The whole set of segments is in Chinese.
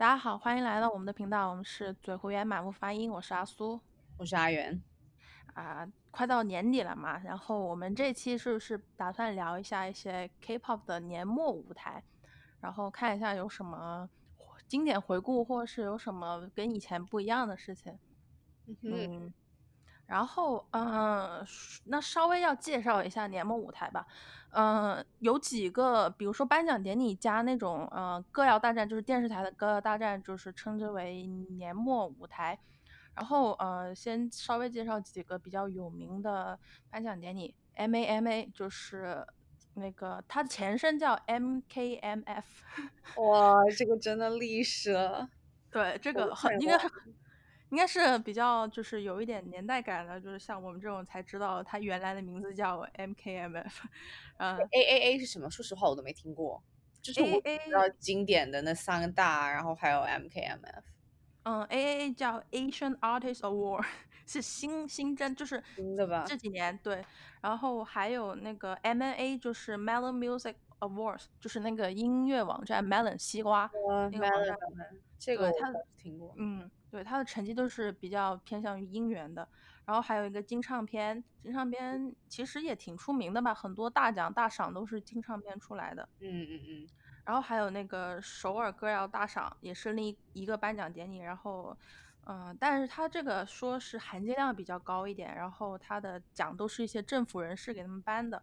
大家好，欢迎来到我们的频道，我们是嘴胡言满腹发音，我是阿苏，我是阿元。啊，快到年底了嘛，然后我们这期是不是打算聊一下一些 K-pop 的年末舞台，然后看一下有什么经典回顾，或者是有什么跟以前不一样的事情。嗯，然后嗯，那稍微要介绍一下年末舞台吧。嗯，有几个，比如说颁奖典礼加那种，呃，歌谣大战，就是电视台的歌谣大战，就是称之为年末舞台。然后，呃，先稍微介绍几个比较有名的颁奖典礼，MAMA 就是那个它的前身叫 MKMF。哇，这个 真的历史了。对，这个很应该。应该是比较就是有一点年代感的，就是像我们这种才知道它原来的名字叫 MKMF。嗯，AAA 是什么？说实话我都没听过。就是我比较经典的那三个大，然后还有 MKMF。嗯，AAA 叫 Asian Artist Award，是新新增，就是新的吧？这几年对。然后还有那个 MNA，就是 Melon Music Awards，就是那个音乐网站 Melon 西瓜那个网站。这个他听过，嗯。对他的成绩都是比较偏向于音源的，然后还有一个金唱片，金唱片其实也挺出名的吧，很多大奖大赏都是金唱片出来的。嗯嗯嗯。然后还有那个首尔歌谣大赏，也是另一个颁奖典礼。然后，嗯，但是他这个说是含金量比较高一点，然后他的奖都是一些政府人士给他们颁的。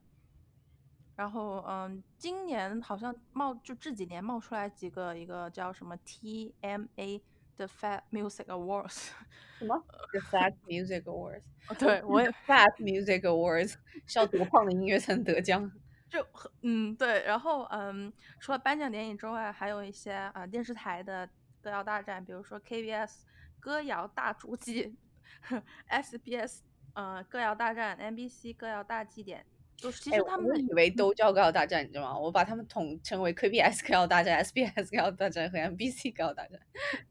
然后，嗯，今年好像冒就这几年冒出来几个，一个叫什么 TMA。The Fat Music Awards，什么？The Fat Music Awards？对，我也 Fat Music Awards 是要多胖的音乐才能得奖？就嗯，对。然后嗯，除了颁奖典礼之外，还有一些啊电视台的歌谣大战，比如说 KBS 歌谣大主祭，SBS 呃歌谣大战，MBC 歌谣大祭典。就是其实他们以为都叫歌谣大战，你知道吗？我把他们统称为 KBS 歌谣大战、SBS 歌谣大战和 MBC 歌谣大战。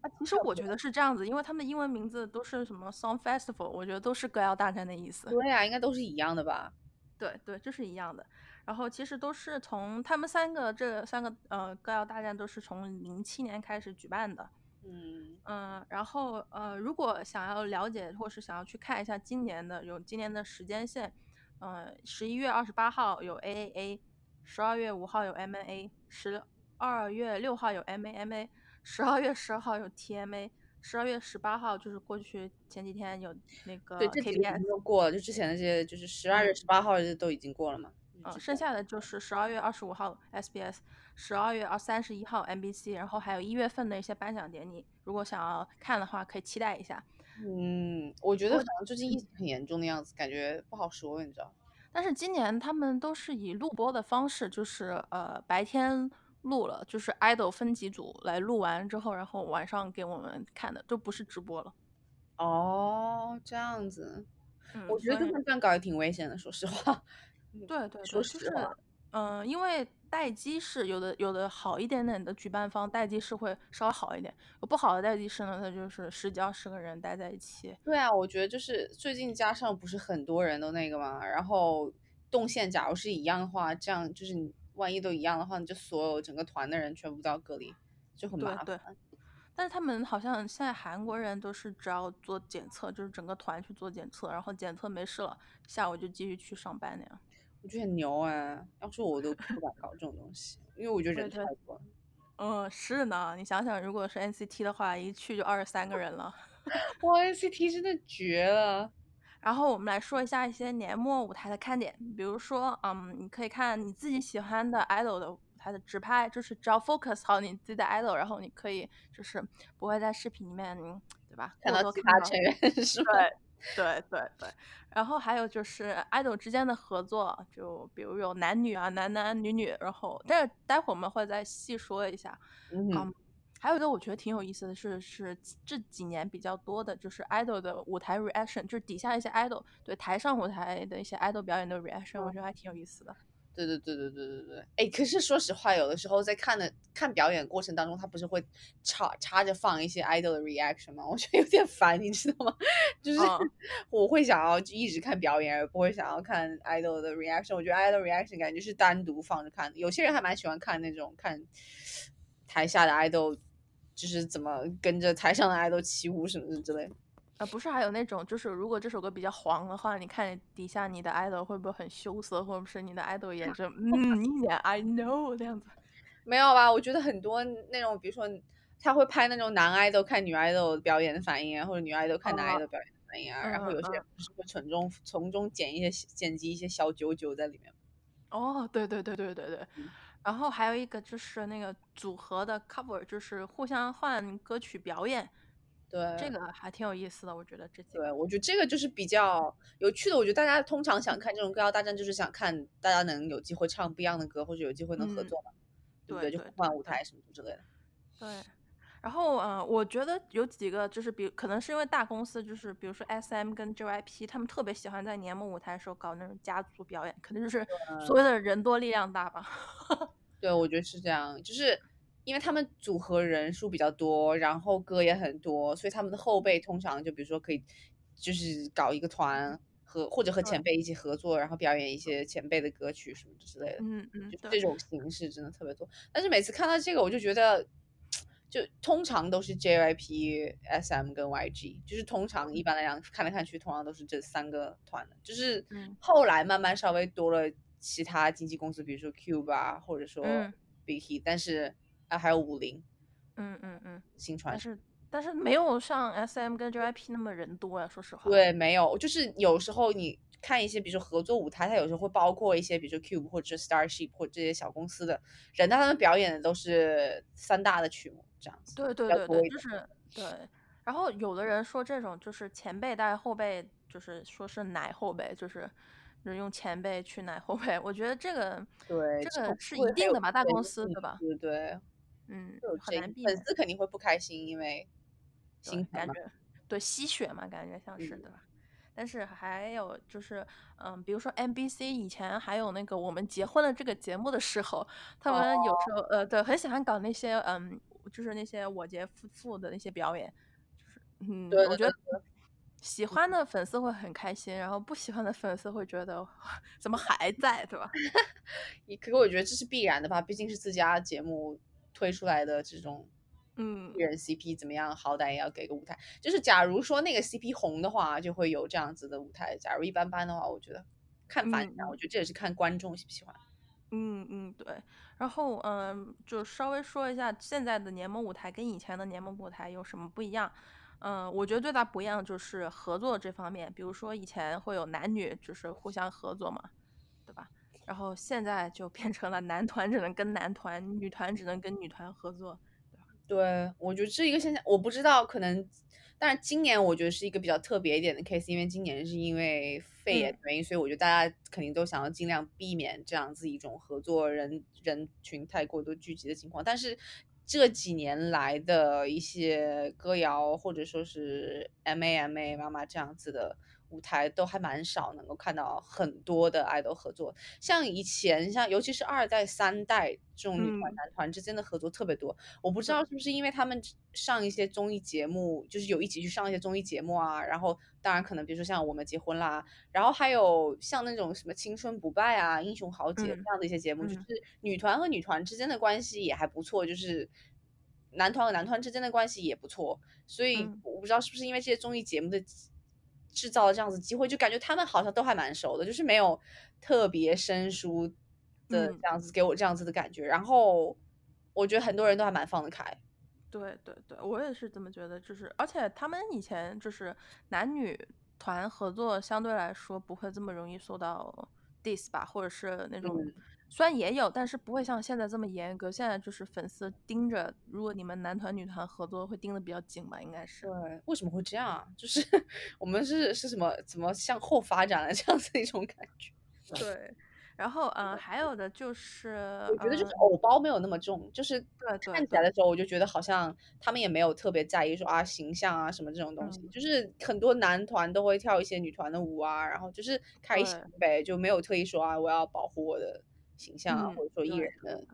啊，其实我觉得是这样子，因为他们的英文名字都是什么 Song Festival，我觉得都是歌谣大战的意思。对呀，应该都是一样的吧？对对，这是一样的。然后其实都是从他们三个这三个呃歌谣大战都是从零七年开始举办的。嗯嗯，然后呃，如果想要了解或是想要去看一下今年的有今年的时间线。嗯，十一月二十八号有 AAA，十二月五号有 MNA，十二月六号有 MAMA，十二月十号有 TMA，十二月十八号就是过去前几天有那个对这几天都过了，就之前那些就是十二月十八号都已经过了嘛。嗯，剩下的就是十二月二十五号 SBS，十二月二三十一号 MBC，然后还有一月份的一些颁奖典礼，如果想要看的话，可以期待一下。嗯，我觉得好像最近疫情很严重的样子，感觉不好说，你知道。但是今年他们都是以录播的方式，就是呃白天录了，就是 idol 分几组来录完之后，然后晚上给我们看的，都不是直播了。哦，这样子，我觉得他们这样搞也挺危险的，说实话。对对，说实话，嗯，因为。待机室有的有的好一点点的举办方待机室会稍微好一点，有不好的待机室呢，它就是十几二十个人待在一起。对啊，我觉得就是最近加上不是很多人都那个嘛，然后动线假如是一样的话，这样就是你万一都一样的话，你就所有整个团的人全部都要隔离，就很麻烦。对对。但是他们好像现在韩国人都是只要做检测，就是整个团去做检测，然后检测没事了，下午就继续去上班那样。我觉得很牛哎！要是我都不敢搞这种东西，因为我觉得人太多。嗯，是呢。你想想，如果是 NCT 的话，一去就二十三个人了。哇，NCT 真的绝了！然后我们来说一下一些年末舞台的看点，比如说，嗯，你可以看你自己喜欢的 idol 的舞台的直拍，就是只要 focus 好你自己的 idol，然后你可以就是不会在视频里面，对吧？看到其他成员 是吧？对 对对对，然后还有就是 idol 之间的合作，就比如有男女啊，男男女女，然后但是待会儿我们会再细说一下。嗯，还有一个我觉得挺有意思的是，是这几年比较多的，就是 idol 的舞台 reaction，就是底下一些 idol 对台上舞台的一些 idol 表演的 reaction，我觉得还挺有意思的。对对对对对对对，哎，可是说实话，有的时候在看的看表演过程当中，他不是会插插着放一些 idol 的 reaction 吗？我觉得有点烦，你知道吗？就是 我会想要一直看表演，而不会想要看 idol 的 reaction。我觉得 idol reaction 感觉是单独放着看的。有些人还蛮喜欢看那种看台下的 idol 就是怎么跟着台上的 idol 起舞什么之类的。啊，不是还有那种，就是如果这首歌比较黄的话，你看底下你的 idol 会不会很羞涩，或者是你的 idol 也是嗯一脸 I know 这样子？没有吧？我觉得很多那种，比如说他会拍那种男 idol 看女 idol 表演的反应啊，或者女 idol 看男 idol 表演的反应啊，然后有些就是会从中从中剪一些剪辑一些小九九在里面。哦，对对对对对对。然后还有一个就是那个组合的 cover，就是互相换歌曲表演。对，这个还挺有意思的，我觉得这。对，我觉得这个就是比较有趣的。我觉得大家通常想看这种歌谣大战，就是想看大家能有机会唱不一样的歌，或者有机会能合作嘛，对不对？就换舞台什么之类的。对。然后，嗯，我觉得有几个就是比可能是因为大公司，就是比如说 S M 跟 J Y P，他们特别喜欢在年末舞台的时候搞那种家族表演，可能就是所谓的人多力量大吧。对，我觉得是这样，就是。因为他们组合人数比较多，然后歌也很多，所以他们的后辈通常就比如说可以，就是搞一个团和或者和前辈一起合作，然后表演一些前辈的歌曲什么之类的。嗯嗯，就这种形式真的特别多。但是每次看到这个，我就觉得，就通常都是 JYP、SM 跟 YG，就是通常一般来讲看来看去，通常都是这三个团的。就是后来慢慢稍微多了其他经纪公司，比如说 Cube 啊，或者说 Big Hit，但是。啊，还有五菱，嗯嗯嗯，新传，但是但是没有像 S M 跟 JYP 那么人多呀，说实话。对，没有，就是有时候你看一些，比如说合作舞台，它有时候会包括一些，比如说 Cube 或者 Starship 或者这些小公司的人，但他们表演的都是三大的曲目，这样子。对对对对，就是对。然后有的人说这种就是前辈带后辈，就是说是奶后辈，就是就是用前辈去奶后辈。我觉得这个对这个是一定的吧，大公司对吧？对对。嗯，很难避免，粉丝肯定会不开心，因为新感觉对吸血嘛，感觉像是对吧？但是还有就是，嗯，比如说 NBC 以前还有那个我们结婚了这个节目的时候，他们有时候呃，对，很喜欢搞那些嗯，就是那些我结夫妇的那些表演，就是嗯，我觉得喜欢的粉丝会很开心，然后不喜欢的粉丝会觉得 怎么还在，对吧？可可我觉得这是必然的吧，毕竟是自家节目。推出来的这种，嗯，艺人 CP 怎么样？好歹也要给个舞台。就是假如说那个 CP 红的话，就会有这样子的舞台；假如一般般的话，我觉得看反响。我觉得这也是看观众喜不喜欢。嗯嗯，对。然后嗯，就稍微说一下现在的联盟舞台跟以前的联盟舞台有什么不一样。嗯，我觉得最大不一样就是合作这方面。比如说以前会有男女就是互相合作嘛，对吧？然后现在就变成了男团只能跟男团，女团只能跟女团合作，对吧？对，我觉得这一个现象，我不知道，可能，但是今年我觉得是一个比较特别一点的 case，因为今年是因为肺炎原因，所以我觉得大家肯定都想要尽量避免这样子一种合作人人群太过多聚集的情况。但是这几年来的一些歌谣或者说是 M A M A 妈妈这样子的。舞台都还蛮少，能够看到很多的爱豆合作。像以前，像尤其是二代、三代这种女团、男团之间的合作特别多。我不知道是不是因为他们上一些综艺节目，就是有一起去上一些综艺节目啊。然后，当然可能比如说像我们结婚啦，然后还有像那种什么青春不败啊、英雄豪杰这样的一些节目，就是女团和女团之间的关系也还不错，就是男团和男团之间的关系也不错。所以我不知道是不是因为这些综艺节目的。制造了这样子机会，就感觉他们好像都还蛮熟的，就是没有特别生疏的这样子给我这样子的感觉。然后我觉得很多人都还蛮放得开。对对对，我也是这么觉得。就是而且他们以前就是男女团合作，相对来说不会这么容易受到 diss 吧，或者是那种。虽然也有，但是不会像现在这么严格。现在就是粉丝盯着，如果你们男团女团合作，会盯得比较紧吧？应该是。对，为什么会这样？就是 我们是是什么怎么向后发展了 这样子一种感觉？对。然后嗯，还有的就是，我觉得就是偶包没有那么重，就是看起来的时候，我就觉得好像他们也没有特别在意说啊形象啊什么这种东西。就是很多男团都会跳一些女团的舞啊，然后就是开心呗，就没有特意说啊我要保护我的。形象啊，或者说艺人的，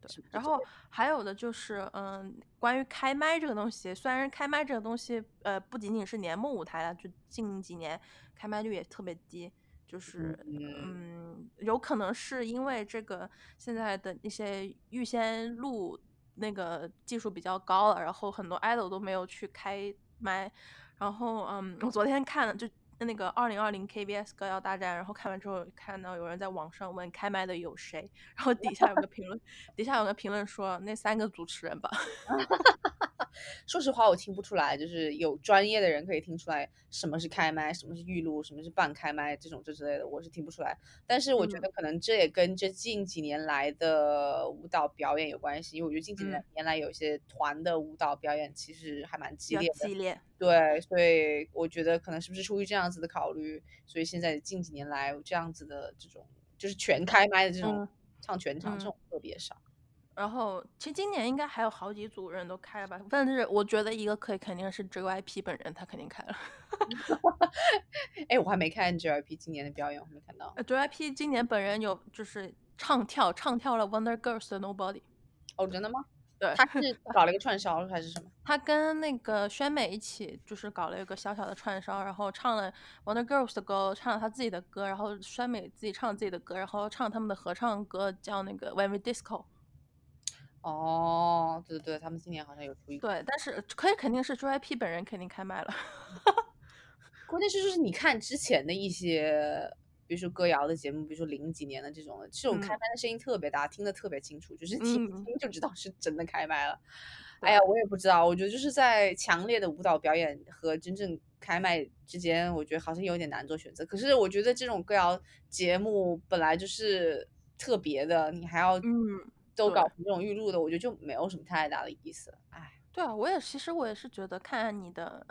对。然后还有的就是，嗯，关于开麦这个东西，虽然开麦这个东西，呃，不仅仅是年末舞台了，就近几年开麦率也特别低，就是，嗯，有可能是因为这个现在的一些预先录那个技术比较高了，然后很多 idol 都没有去开麦。然后，嗯，我昨天看了就那个二零二零 KBS 歌谣大战，然后看完之后看到有人在网上问开麦的有谁，然后底下有个评论，底下有个评论说那三个主持人吧。说实话，我听不出来，就是有专业的人可以听出来什么是开麦，什么是预录，什么是半开麦这种这之类的，我是听不出来。但是我觉得可能这也跟这近几年来的舞蹈表演有关系，因为我觉得近几年年来有些团的舞蹈表演其实还蛮激烈的。激烈。对，所以我觉得可能是不是出于这样子的考虑，所以现在近几年来这样子的这种就是全开麦的这种唱全场这种特别少。然后，其实今年应该还有好几组人都开了吧？但是我觉得一个可以肯定是 JYP 本人，他肯定开了。哎，我还没看 JYP 今年的表演，我没看到。JYP 今年本人有就是唱跳，唱跳了 Wonder Girls 的 Nobody。哦，真的吗？对，他是 搞了一个串烧还是什么？他跟那个宣美一起就是搞了一个小小的串烧，然后唱了 Wonder Girls 的歌，唱了他自己的歌，然后宣美自己唱自己的歌，然后唱他们的合唱歌，叫那个 When We Disco。哦，对对对，他们今年好像有出一个对，但是可以肯定是 JYP 本人肯定开麦了。关键是就是你看之前的一些，比如说歌谣的节目，比如说零几年的这种，这种开麦的声音特别大，听得特别清楚，就是听听就知道是真的开麦了。哎呀，我也不知道，我觉得就是在强烈的舞蹈表演和真正开麦之间，我觉得好像有点难做选择。可是我觉得这种歌谣节目本来就是特别的，你还要嗯。都搞成这种预录的，我觉得就没有什么太大的意思。哎，对啊，我也其实我也是觉得看你的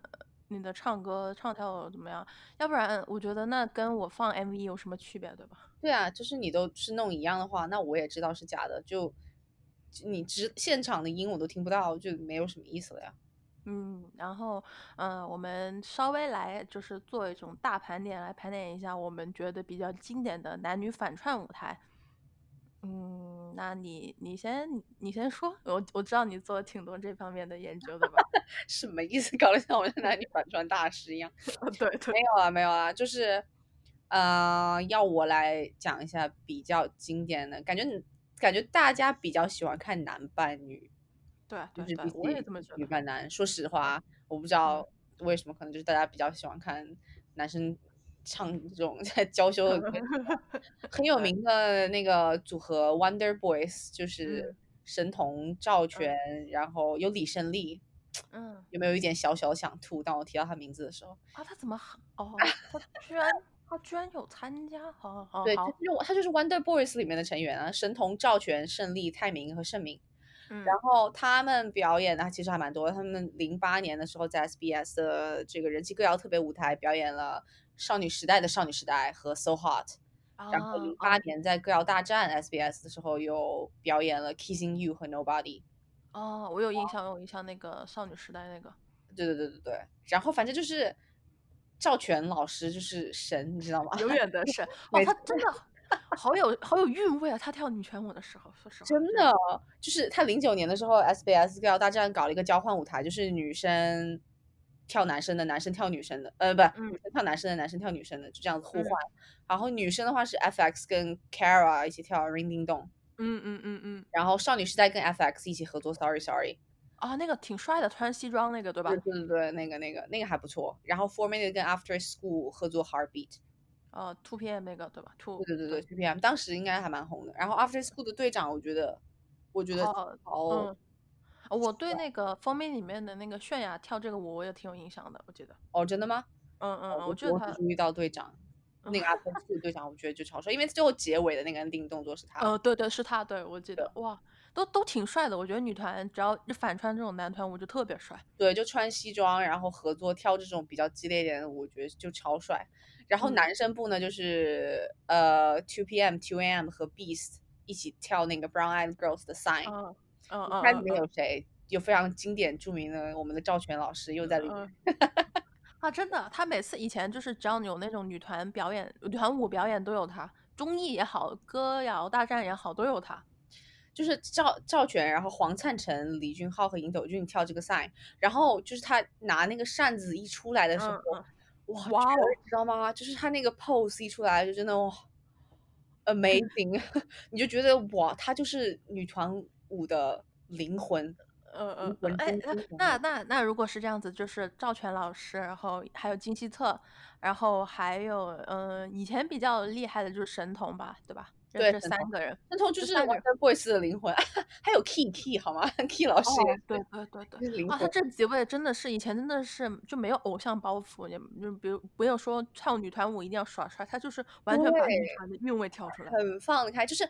你的唱歌唱跳怎么样，要不然我觉得那跟我放 MV 有什么区别，对吧？对啊，就是你都是弄一样的话，那我也知道是假的，就你直现场的音我都听不到，就没有什么意思了呀。嗯，然后嗯，我们稍微来就是做一种大盘点，来盘点一下我们觉得比较经典的男女反串舞台。嗯，那你你先你先说，我我知道你做了挺多这方面的研究的吧？什么意思？搞得像我是男女反串大师一样？对对，没有啊，没有啊，就是，呃，要我来讲一下比较经典的，感觉感觉大家比较喜欢看男扮女，对，就是比我也这么觉得。女扮男，说实话，我不知道为什么，可能就是大家比较喜欢看男生。唱这种 在娇羞的歌，很有名的那个组合 Wonder Boys，就是神童赵全，然后有李胜利，嗯，有没有一点小小想吐？当我提到他名字的时候，啊，他怎么哦，他居然他居然有参加，好好好对，他就是他就是 Wonder Boys 里面的成员啊，神童赵全、胜利、泰明和盛明，然后他们表演的其实还蛮多，他们零八年的时候在 SBS 的这个人气歌谣特别舞台表演了。少女时代的少女时代和 So Hot，然后零八年在歌谣大战 SBS 的时候又表演了 Kissing You 和 Nobody。哦，我有印象，我有印象那个少女时代那个。对对对对对。然后反正就是赵全老师就是神，你知道吗？永远的神。哦，他真的 好有好有韵味啊！他跳女权舞的时候，说实话。真的，就是他零九年的时候 SBS 歌谣大战搞了一个交换舞台，就是女生。跳男生的，男生跳女生的，呃，不，女生跳男生的，男生跳女生的，就这样子互换。然后女生的话是 FX 跟 Kara 一起跳 Ring Ding Dong，嗯嗯嗯嗯。然后少女时代跟 FX 一起合作 Sorry Sorry，啊，那个挺帅的，穿西装那个对吧？对对对，那个那个那个还不错。然后 Four Minute 跟 After School 合作 Heartbeat，呃，Two PM 那个对吧？Two，对对对对，Two PM 当时应该还蛮红的。然后 After School 的队长，我觉得，我觉得好。我对那个封面里面的那个泫雅跳这个舞，我也挺有印象的。我记得哦，真的吗？嗯嗯，我觉得他注意到队长那个阿峰是队长，我觉得就超帅，因为最后结尾的那个 ending 动作是他。呃，对对，是他，对我记得哇，都都挺帅的。我觉得女团只要反穿这种男团舞就特别帅。对，就穿西装，然后合作跳这种比较激烈一点的舞，我觉得就超帅。然后男生部呢，就是呃 Two PM、Two AM 和 Beast 一起跳那个 Brown Eyed Girls 的 Sign。嗯嗯嗯。看里面有谁？有非常经典著名的我们的赵全老师又在里面 啊！真的，他每次以前就是只要有那种女团表演、女团舞表演都有他，综艺也好，歌谣大战也好都有他。就是赵赵全，然后黄灿成、李俊浩和尹斗俊跳这个赛，然后就是他拿那个扇子一出来的时候，哇哇，知道吗？就是他那个 pose 一出来就真的哇，amazing！你就觉得哇，他就是女团舞的。灵魂。嗯嗯嗯，哎，那那那如果是这样子，就是赵全老师，然后还有金希澈，然后还有嗯，以前比较厉害的就是神童吧，对吧？对，这三个人，神童就是 Boys 的灵魂，还有 Key Key 好吗？Key 老师，对对对对，啊，他这几位真的是以前真的是就没有偶像包袱，也就比如不用说跳女团舞一定要耍帅，他就是完全把女团的韵味跳出来，很放得开，就是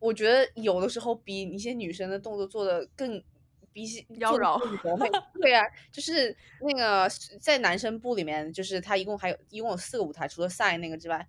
我觉得有的时候比一些女生的动作做的更。比起妖娆，对啊，就是那个在男生部里面，就是他一共还有一共有四个舞台，除了赛那个之外，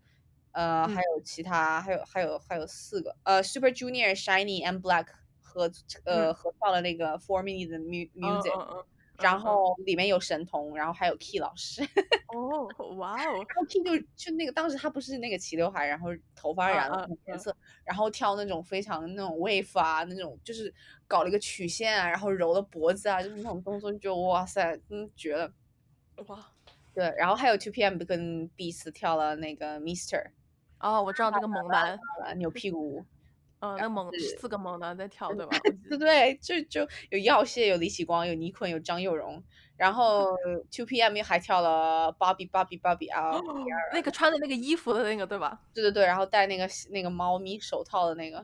呃，还有其他，还有还有还有四个，呃，Super Junior、Shiny and Black 和呃合唱了那个 Four Minutes 的 Music。然后里面有神童，然后还有 Key 老师。哦，哇哦！然后 Key 就就那个当时他不是那个齐刘海，然后头发染了颜色，然后跳那种非常那种 wave 啊，那种就是搞了一个曲线啊，然后揉了脖子啊，就是那种动作，就哇塞，嗯，绝了！哇，对，然后还有 Two PM 跟 Beast 跳了那个 Mister。哦，我知道那个猛男扭屁股。嗯，那猛四个猛男在跳，对吧？对对，就就有耀燮，有李启光，有倪坤，有张佑荣，然后 Two PM 还跳了 Bobby Bobby Bobby 啊，那个穿的那个衣服的那个，对吧？对对对，然后戴那个那个猫咪手套的那个，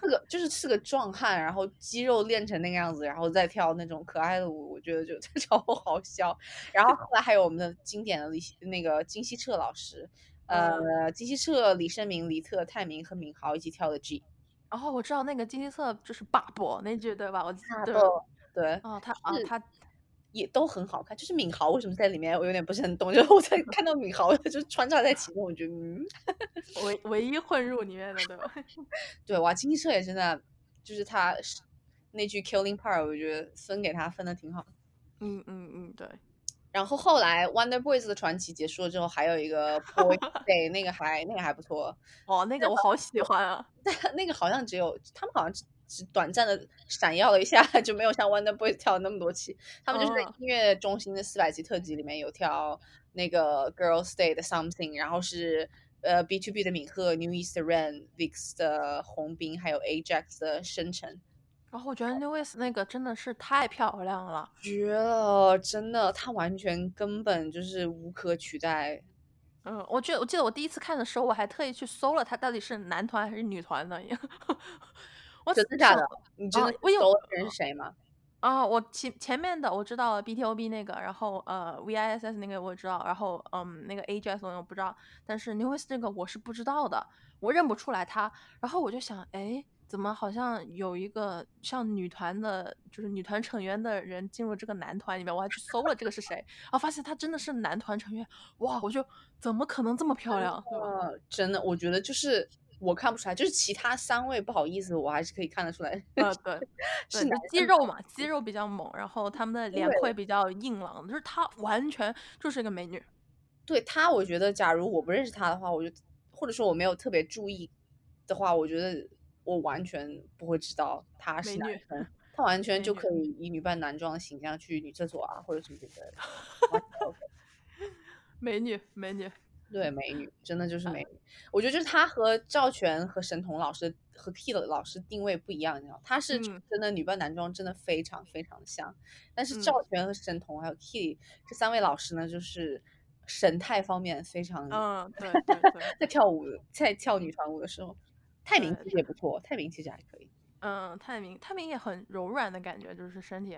四个就是四个壮汉，然后肌肉练成那个样子，然后再跳那种可爱的舞，我觉得就 超好笑。然后后来还有我们的经典的李那个金希澈老师。呃，金希澈、李胜明、李特、泰明和敏豪一起跳的 G，然后我知道那个金希澈就是爸爸那句对吧？我对对，哦，他啊他也都很好看，就是敏豪为什么在里面，我有点不是很懂。就是我在 看到敏豪就穿插在其中，我觉得嗯，唯唯一混入里面的对吧？对哇，金希澈也真的就是他那句 Killing Part，我觉得分给他分的挺好。嗯嗯嗯，对。然后后来 Wonder Boys 的传奇结束了之后，还有一个 Boy Day，那个还那个还不错哦，那个我好喜欢啊。但 那个好像只有他们好像只只短暂的闪耀了一下，就没有像 Wonder Boys 跳那么多期。他们就是在音乐中心的四百集特辑里面有跳那个 Girls Day 的 Something，然后是呃 B to B 的敏赫、New East Rain、VIX 的红冰，还有 Ajax 的深沉。然后我觉得 News 那个真的是太漂亮了，绝了！真的，他完全根本就是无可取代。嗯，我记得我记得我第一次看的时候，我还特意去搜了他到底是男团还是女团 的。我真的假的？你知道我有人是谁吗？啊，我前前面的我知道 BTOB 那个，然后呃 VISS 那个我知道，然后嗯那个 AJS 我不知道，但是 News 这个我是不知道的，我认不出来他。然后我就想，哎。怎么好像有一个像女团的，就是女团成员的人进入这个男团里面？我还去搜了这个是谁，然后发现他真的是男团成员。哇，我就怎么可能这么漂亮？呃，真的，我觉得就是我看不出来，就是其他三位不好意思，我还是可以看得出来。啊，对，是肌肉嘛，肌肉比较猛，然后他们的脸会比较硬朗，就是她完全就是一个美女。对她，我觉得假如我不认识她的话，我就或者说我没有特别注意的话，我觉得。我完全不会知道他是男生，他完全就可以以女扮男装的形象去女厕所啊，或者什么之类的。美女，美女，对，美女，真的就是美女。我觉得就是他和赵全和神童老师和 Key 的老师定位不一样，你知道，他是真的女扮男装，真的非常非常的像。但是赵全和神童还有 Key 这三位老师呢，就是神态方面非常嗯，对对对，在跳舞，在跳女团舞的时候。泰明其实也不错，泰明其实还可以。嗯，泰明，泰明也很柔软的感觉，就是身体。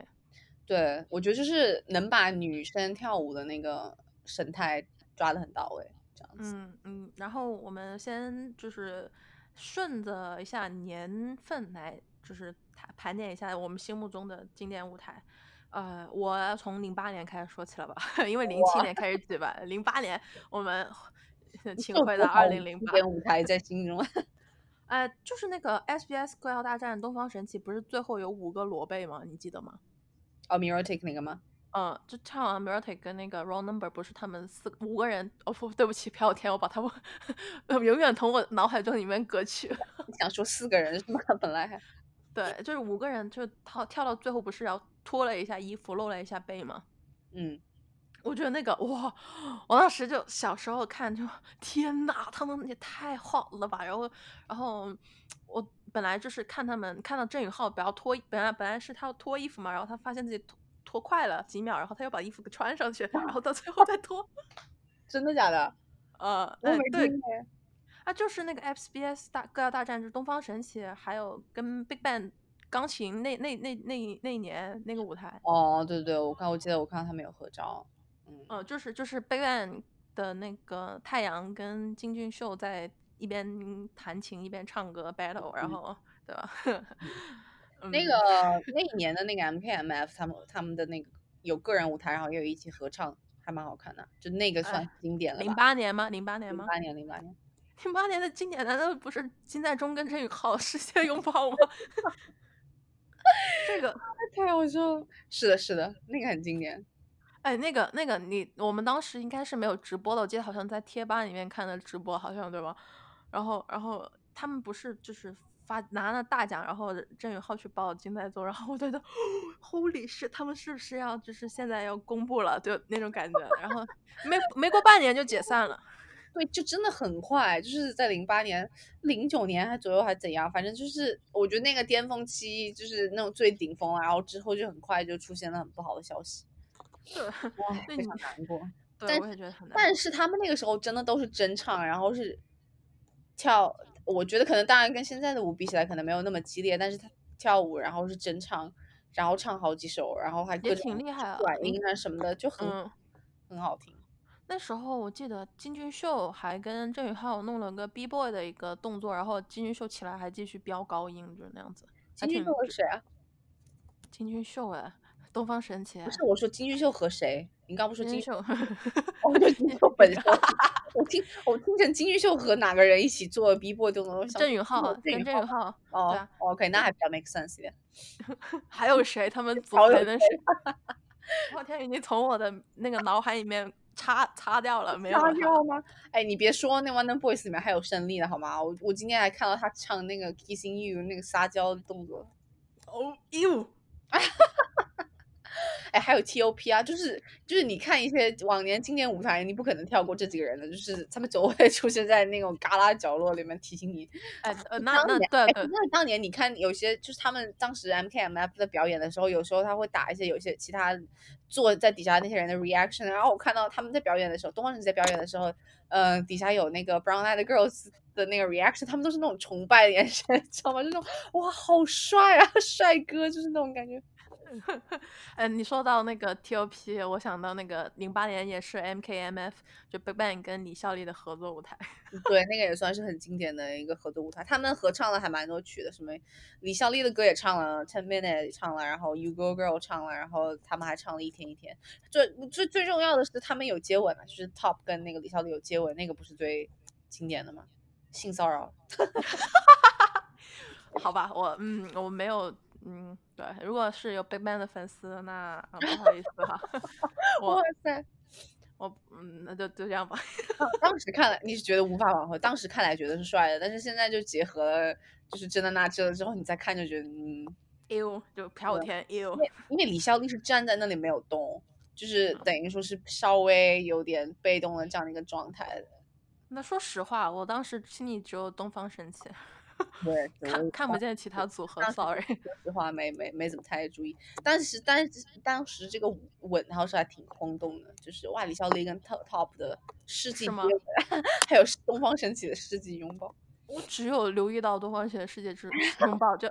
对，我觉得就是能把女生跳舞的那个神态抓的很到位，这样子。嗯嗯，然后我们先就是顺着一下年份来，就是盘盘点一下我们心目中的经典舞台。呃，我要从零八年开始说起了吧，因为零七年开始举办，零八年我们 请回到二零零八舞台在心中。哎，就是那个 SBS 怪盗大战东方神起，不是最后有五个罗贝吗？你记得吗？哦，Mirotic 那个吗？嗯，就唱完 Mirotic 跟那个 Wrong Number，不是他们四五个人？哦不，对不起，朴有天，我把他们永远从我脑海中里面隔去。你 想说四个人是吗？本来还对，就是五个人，就跳跳到最后不是要脱了一下衣服，露了一下背吗？嗯。我觉得那个哇，我当时就小时候看就天呐，他们也太好了吧！然后，然后我本来就是看他们看到郑宇浩不要脱，本来本来是他要脱衣服嘛，然后他发现自己脱脱快了几秒，然后他又把衣服给穿上去，然后到最后再脱。真的假的？呃，我没对听哎。啊，就是那个 FBS 大歌谣大战，就是东方神起，还有跟 Big Bang 钢琴那那那那那一年那个舞台。哦，对对，我看我记得我看到他们有合照。嗯，呃，就是就是 Big Bang 的那个太阳跟金俊秀在一边弹琴一边唱歌 battle，然后对吧？那个那一年的那个 MKMF 他们他们的那个有个人舞台，然后也有一起合唱，还蛮好看的。就那个算经典了吧？零八年吗？零八年吗？零八年，零八年。零八年的经典难道不是金在中跟陈宇浩 世界拥抱吗？这个太好笑了。是的，是的，那个很经典。哎，那个那个你我们当时应该是没有直播的，我记得好像在贴吧里面看的直播，好像对吧？然后然后他们不是就是发拿了大奖，然后郑宇浩去报金在中，然后我觉得 Holy 是他们是不是要就是现在要公布了，就那种感觉。然后没没过半年就解散了。对，就真的很快，就是在零八年、零九年还左右还怎样，反正就是我觉得那个巅峰期就是那种最顶峰啊，然后之后就很快就出现了很不好的消息，对，哇，非常难过。对，我也觉得很难。但是他们那个时候真的都是真唱，然后是跳，我觉得可能当然跟现在的舞比起来可能没有那么激烈，但是他跳舞然后是真唱，然后唱好几首，然后还也挺厉害，转音啊什么的就很很好听。那时候我记得金俊秀还跟郑宇浩弄了个 B boy 的一个动作，然后金俊秀起来还继续飙高音，就是那样子。金俊秀是谁啊？金俊秀哎，东方神起。不是我说金俊秀和谁？你刚不说金玉秀？我就金俊秀本身。我听我听成金俊秀和哪个人一起做 B boy 动作？郑允浩跟郑允浩。哦，OK，那还比较 make sense 一点。还有谁？他们组合的谁？昊天已经从我的那个脑海里面。擦擦掉了没有？擦掉吗？哎，你别说，那《Wonder Boys》里面还有胜利的好吗？我我今天还看到他唱那个《Kissing You》那个撒娇的动作。哦哟！哎，还有 T.O.P 啊，就是就是你看一些往年经典舞台，你不可能跳过这几个人的，就是他们总会出现在那种旮旯角落里面提醒你。哎，那那对对，那当年你看有些就是他们当时 M.K.M.F 的表演的时候，有时候他会打一些有些其他坐在底下那些人的 reaction，然后我看到他们在表演的时候，东方神起在表演的时候，嗯，底下有那个 Brown Eyed Girls 的那个 reaction，他们都是那种崇拜的眼神，知道吗？就那种哇，好帅啊，帅哥，就是那种感觉。嗯，你说到那个 T.O.P，我想到那个零八年也是 M.K.M.F，就 BigBang 跟李孝利的合作舞台。对，那个也算是很经典的一个合作舞台。他们合唱了还蛮多曲的，什么李孝利的歌也唱了，Ten Minutes 也唱了，然后 You Go Girl 唱了，然后他们还唱了一天一天。最最最重要的是他们有接吻了，就是 Top 跟那个李孝利有接吻，那个不是最经典的吗？性骚扰。好吧，我嗯，我没有。嗯，对，如果是有 BigBang 的粉丝，那不好意思哈。哇塞，我嗯，那就就这样吧。当时看来你是觉得无法挽回，当时看来觉得是帅的，但是现在就结合了，就是真的那这了之后，你再看就觉得嗯，哎呦，就飘天哎呦。因为李孝利是站在那里没有动，就是等于说是稍微有点被动的这样的一个状态。那说实话，我当时心里只有东方神起。对，看看不见其他组合，sorry。说实话，没没没怎么太注意。但是，但是当时这个吻，然后是还挺轰动的，就是哇，李孝利跟 top top 的世纪接吻，还有东方神起的世纪拥抱。我只有留意到东方神起的世界之拥抱，就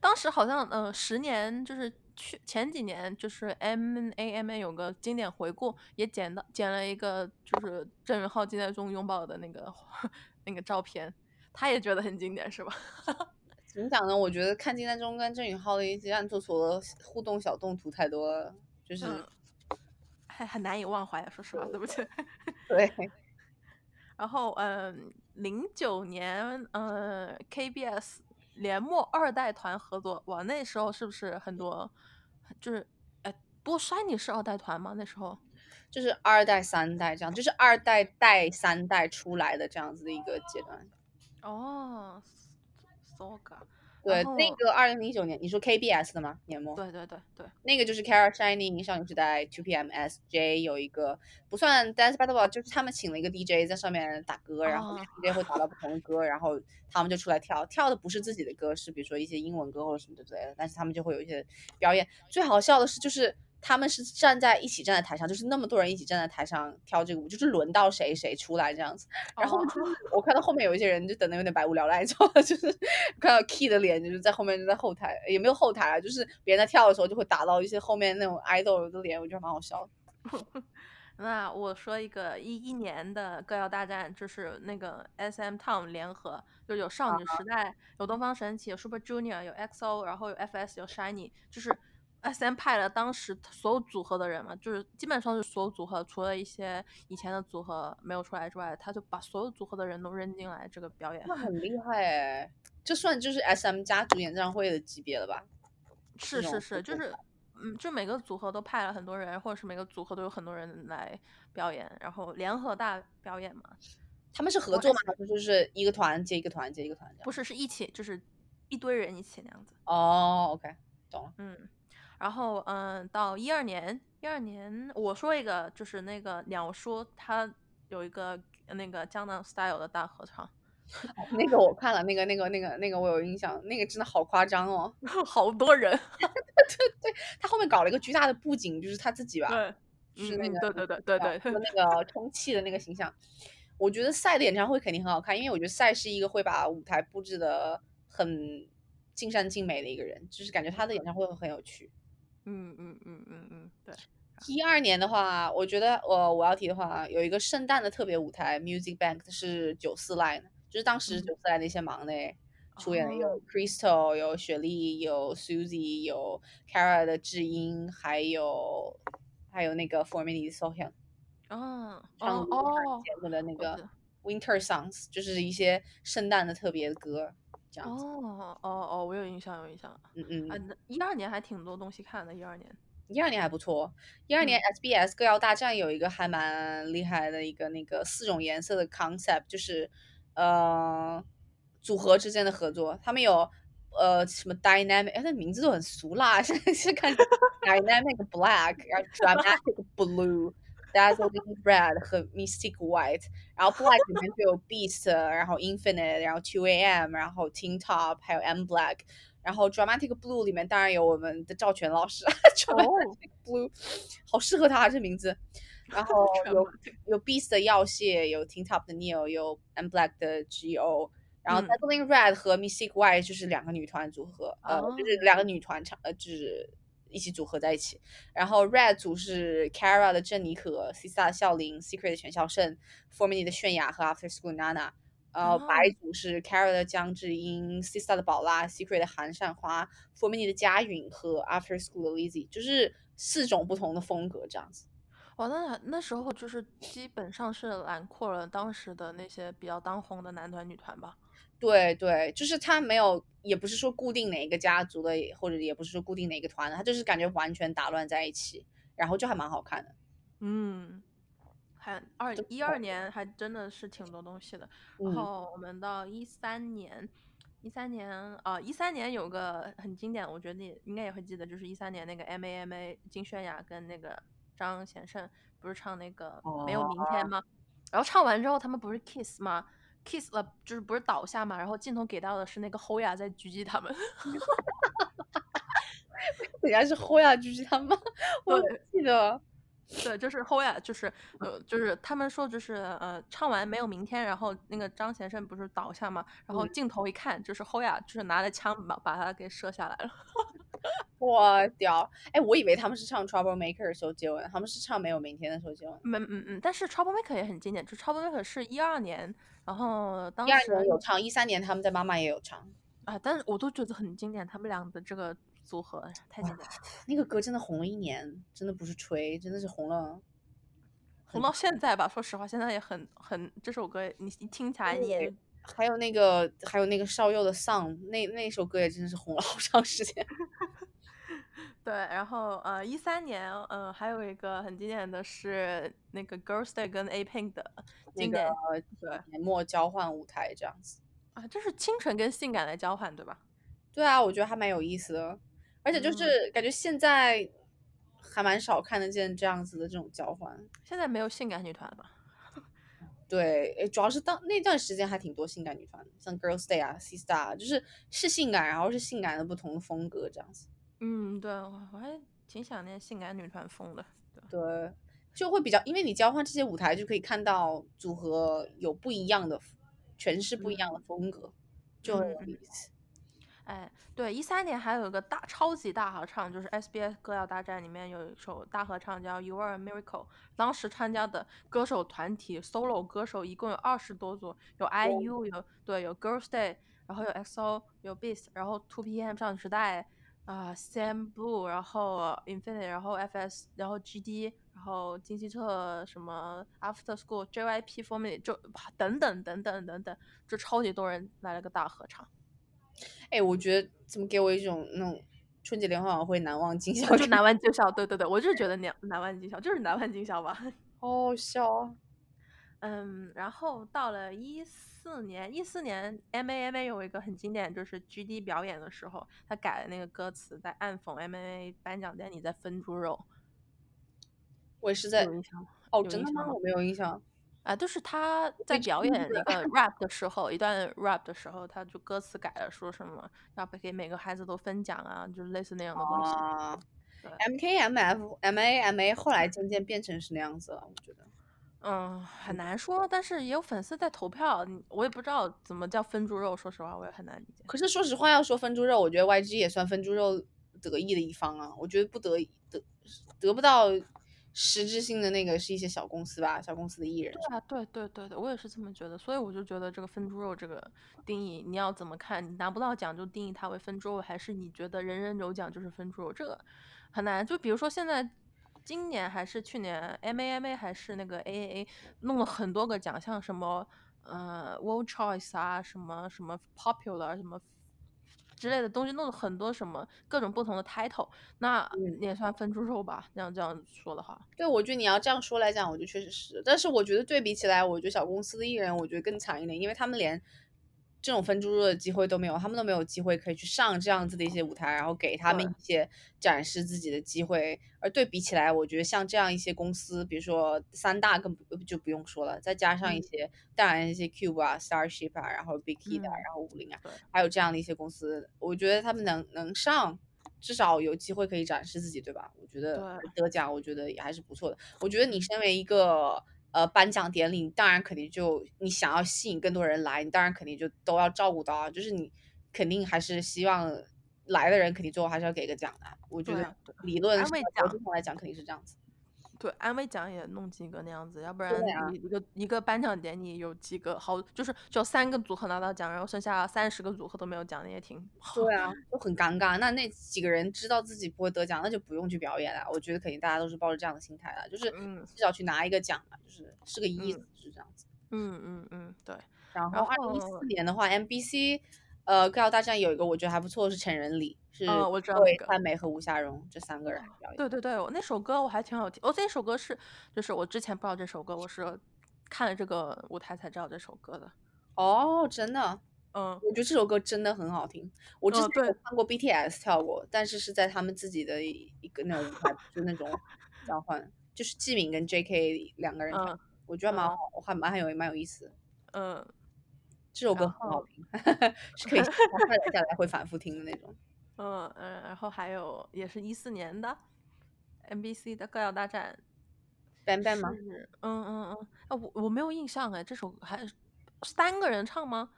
当时好像，嗯，十年就是去前几年，就是 M A M A 有个经典回顾，也剪到剪了一个，就是郑允浩金在中拥抱的那个那个照片。他也觉得很经典，是吧？怎么讲呢？我觉得看金在中跟郑允浩的一些暗做所的互动小动图太多了，就是还很难以忘怀。说实话，对不起。对。然后，嗯，零九年，嗯，KBS 联墨二代团合作，哇，那时候是不是很多？就是，哎，不过摔你是二代团吗？那时候就是二代、三代这样，就是二代带三代出来的这样子的一个阶段。哦，so ga，对，那个二零零九年，你说 KBS 的吗？年末？对对对对，那个就是 Kara Shining 少女时代 Two PM SJ 有一个不算 Dance Battle，就是他们请了一个 DJ 在上面打歌，然后 DJ 会打到不同的歌，然后他们就出来跳，跳的不是自己的歌，是比如说一些英文歌或者什么之类的，但是他们就会有一些表演。最好笑的是，就是。他们是站在一起站在台上，就是那么多人一起站在台上跳这个舞，就是轮到谁谁出来这样子。然后 我看到后面有一些人就等的有点百无聊赖，就 就是看到 Key 的脸就是在后面就在后台，也没有后台啊，就是别人在跳的时候就会打到一些后面那种 idol 的脸，我觉得蛮好笑的。那我说一个一一年的歌谣大战，就是那个 SM Town 联合，就有少女时代，有东方神起，有 Super Junior，有 XO，然后有 FS，有 Shiny，就是。S.M. 派了当时所有组合的人嘛，就是基本上是所有组合，除了一些以前的组合没有出来之外，他就把所有组合的人都扔进来这个表演。那很厉害哎，这算就是 S.M. 家族演唱会的级别了吧？是是是，就是嗯，就每个组合都派了很多人，或者是每个组合都有很多人来表演，然后联合大表演嘛。他们是合作吗？还是就是一个团接一个团接一个团？不是，是一起，就是一堆人一起那样子。哦，OK，懂了。嗯。然后，嗯，到一二年，一二年，我说一个，就是那个鸟叔，他有一个那个江南 style 的大合唱，那个我看了，那个那个那个那个我有印象，那个真的好夸张哦，好多人，对对对，他后面搞了一个巨大的布景，就是他自己吧，对，是那个，对对对对对，那。个充气的那个形象，我觉得赛的演唱会肯定很好看，因为我觉得赛是一个会把舞台布置的很尽善尽美的一个人，就是感觉他的演唱会会很有趣。嗯嗯嗯嗯嗯，对。一二年的话，我觉得我我要提的话，有一个圣诞的特别舞台，Music Bank 是九四 line，就是当时九四 line 那些忙内出演的，有 Crystal，有雪莉，有 Susie，有 Kara 的智英，还有还有那个 For 的 Sohyun，哦唱哦节目的那个 Winter Songs，就是一些圣诞的特别哦哦哦，我有印象，有印象。嗯嗯啊，一二年还挺多东西看的。一二年，一二年还不错。一二年 SBS 歌谣大战有一个还蛮厉害的一个那个四种颜色的 concept，就是呃组合之间的合作。他们有呃什么 dynamic，哎，那名字都很俗啦，现在是看 dynamic black，然后 dramatic blue。Dazzling Red 和 Mystic White，然后 Black 里面就有 Beast，然后 Infinite，然后 Two AM，然后 Teen Top，还有 M Black，然后 Dramatic Blue 里面当然有我们的赵全老师，Dramatic Blue，好适合他这名字。然后有有 Beast 的耀谢，有 Teen Top 的 Neil，有 M Black 的 G.O，然后 Dazzling Red 和 Mystic White 就是两个女团组合，呃，就是两个女团唱，呃，就是。一起组合在一起，然后 Red 组是 Kara 的郑妮可，Sisa 的孝琳，Secret 的全孝盛，Formini 的泫雅和 After School Nana，然后白组是 Kara 的姜智英，Sisa 的宝拉，Secret 的韩善花，Formini 的佳允和 After School 的 Lizzy，就是四种不同的风格这样子。哇，那那时候就是基本上是囊括了当时的那些比较当红的男团女团吧。对对，就是他没有，也不是说固定哪一个家族的，或者也不是说固定哪个团的，他就是感觉完全打乱在一起，然后就还蛮好看的。嗯，还二一二年还真的是挺多东西的。然后我们到一三年，一三年啊，一三年有个很经典，我觉得你应该也会记得，就是一三年那个 M A M A 金泫雅跟那个张贤胜不是唱那个没有明天吗？然后唱完之后他们不是 kiss 吗？kiss 了，就是不是倒下嘛？然后镜头给到的是那个 Hoya 在狙击他们，人家是 Hoya 狙击他们，我记得，对，就是 Hoya，就是呃，就是他们说就是呃，唱完没有明天，然后那个张先生不是倒下嘛？然后镜头一看，就是 Hoya，就是拿着枪把把他给射下来了。我屌！哎，我以为他们是唱 Trouble Maker 的时候接吻，他们是唱没有明天的时候接吻。没，嗯嗯，但是 Trouble Maker 也很经典，就 Trouble Maker 是一二年。然后当时有唱，一三年他们在妈妈也有唱啊，但是我都觉得很经典，他们俩的这个组合太经典。那个歌真的红了一年，真的不是吹，真的是红了，红到现在吧。说实话，现在也很很这首歌，你你听起来也还有那个还有那个少佑的 song，那那首歌也真的是红了好长时间。对，然后呃，一三年，呃，还有一个很经典的是那个 Girls Day 跟 A Pink 的经典对年末交换舞台这样子啊，这是清纯跟性感的交换，对吧？对啊，我觉得还蛮有意思的，而且就是感觉现在还蛮少看得见这样子的这种交换。现在没有性感女团了吧？对，主要是当那段时间还挺多性感女团，像 Girls Day 啊、C Star，就是是性感，然后是性感的不同的风格这样子。嗯，对，我我还挺想念性感女团风的。对，就会比较，因为你交换这些舞台，就可以看到组合有不一样的诠释，不一样的风格，就很有意思。哎，对，一三年还有一个大超级大合唱，就是 SBS 歌谣大战里面有一首大合唱叫《You Are a Miracle》，当时参加的歌手团体 solo 歌手一共有二十多组，有 IU，有对，有 Girls Day，然后有 XO，有 Beast，然后 Two PM 少女时代啊，Sam Blue，然后 Infinite，然后 FS，然后 GD，然后金希澈什么 After School，JYP Formula 就等等等等等等，就超级多人来了个大合唱。哎，我觉得怎么给我一种那种春节联欢晚会难忘今 宵，就难忘今宵。对对对，我就是觉得难难忘今宵，就是难忘今宵吧。好笑。嗯，然后到了一四年，一四年 M A M A 有一个很经典，就是 G D 表演的时候，他改了那个歌词，在暗讽 M A A 颁奖典礼在分猪肉。我也是在哦，真的吗？我没有印象。啊，就是他在表演那个 rap 的时候，一段 rap 的时候，他就歌词改了，说什么要给每个孩子都分奖啊，就是类似那样的东西。M K M F M A M A 后来渐渐变成是那样子了，我觉得。嗯，很难说，但是也有粉丝在投票，我也不知道怎么叫分猪肉，说实话我也很难理解。可是说实话，要说分猪肉，我觉得 Y G 也算分猪肉得意的一方啊，我觉得不得得得不到。实质性的那个是一些小公司吧，小公司的艺人。对啊，对对对对，我也是这么觉得，所以我就觉得这个分猪肉这个定义，你要怎么看？你拿不到奖就定义它为分猪肉，还是你觉得人人有奖就是分猪肉？这个很难。就比如说现在，今年还是去年，M A M A 还是那个 A A A 弄了很多个奖项，什么呃 World Choice 啊，什么什么 Popular 什么。之类的东西弄了很多什么各种不同的 title，那也算分猪肉吧？这样这样说的话，对我觉得你要这样说来讲，我觉得确实是。但是我觉得对比起来，我觉得小公司的艺人，我觉得更惨一点，因为他们连。这种分猪肉的机会都没有，他们都没有机会可以去上这样子的一些舞台，然后给他们一些展示自己的机会。而对比起来，我觉得像这样一些公司，比如说三大更就不用说了，再加上一些当然一些 Cube 啊、Starship 啊，然后 Big Hit 啊，然后五菱啊，还有这样的一些公司，我觉得他们能能上，至少有机会可以展示自己，对吧？我觉得得奖，我觉得也还是不错的。我觉得你身为一个。呃，颁奖典礼当然肯定就你想要吸引更多人来，你当然肯定就都要照顾到啊。就是你肯定还是希望来的人肯定最后还是要给个奖的。我觉得理论上来讲肯定是这样子。对，安慰奖也弄几个那样子，要不然一个一个颁奖典礼有几个好，就是就三个组合拿到奖，然后剩下三十个组合都没有奖，那也挺对啊，就很尴尬。那那几个人知道自己不会得奖，那就不用去表演了。我觉得肯定大家都是抱着这样的心态的，就是至少去拿一个奖嘛，就是是个意思，是这样子。嗯嗯嗯，对。然后二零一四年的话，MBC。呃，歌谣大战有一个我觉得还不错，是成人礼，是我知道潘美和吴夏蓉这三个人表演。对对对，我那首歌我还挺好听。我这首歌是，就是我之前不知道这首歌，我是看了这个舞台才知道这首歌的。哦，真的？嗯，我觉得这首歌真的很好听。我之前看过 BTS 跳过，但是是在他们自己的一个那种舞台，就那种 交换，就是纪敏跟 JK 两个人跳，我觉得蛮好，我还蛮有蛮有意思。嗯。这首歌很好听，是可以下载下来会反复听的那种。嗯嗯，然后还有也是一四年的 MBC 的歌谣大战，ban ban 吗？嗯嗯嗯，啊我我没有印象哎，这首还三个人唱吗？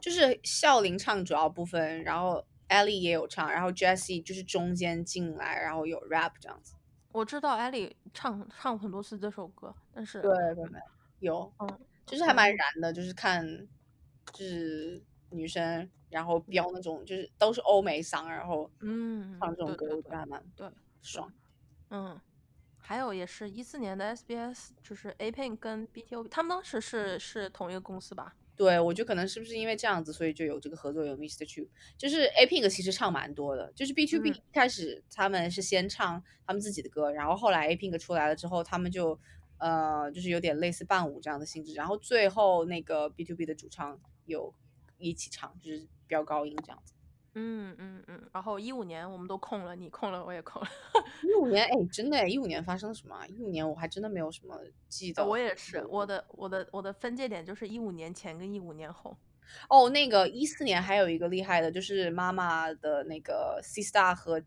就是笑林唱主要部分，然后 Ellie 也有唱，然后 Jessie 就是中间进来，然后有 rap 这样子。我知道 Ellie 唱唱很多次这首歌，但是对对对，有，嗯，就是还蛮燃的，就是看。就是女生，然后飙那种，就是都是欧美嗓，然后嗯唱这种歌，我觉得还蛮对爽。嗯，还有也是一四年的 SBS，就是 A Pink 跟 BTOB，他们当时是是同一个公司吧？对，我觉得可能是不是因为这样子，所以就有这个合作，有 Mr. Chu。就是 A Pink 其实唱蛮多的，就是 B to B 一开始他们是先唱他们自己的歌，然后后来 A Pink 出来了之后，他们就呃就是有点类似伴舞这样的性质，然后最后那个 B to B 的主唱。有一起唱，就是飙高音这样子。嗯嗯嗯，然后一五年我们都空了，你空了我也空了。一五年，哎，真的哎，一五年发生了什么？一五年我还真的没有什么记得。我也是，我的我的我的分界点就是一五年前跟一五年后。哦，那个一四年还有一个厉害的，就是妈妈的那个 C Star 和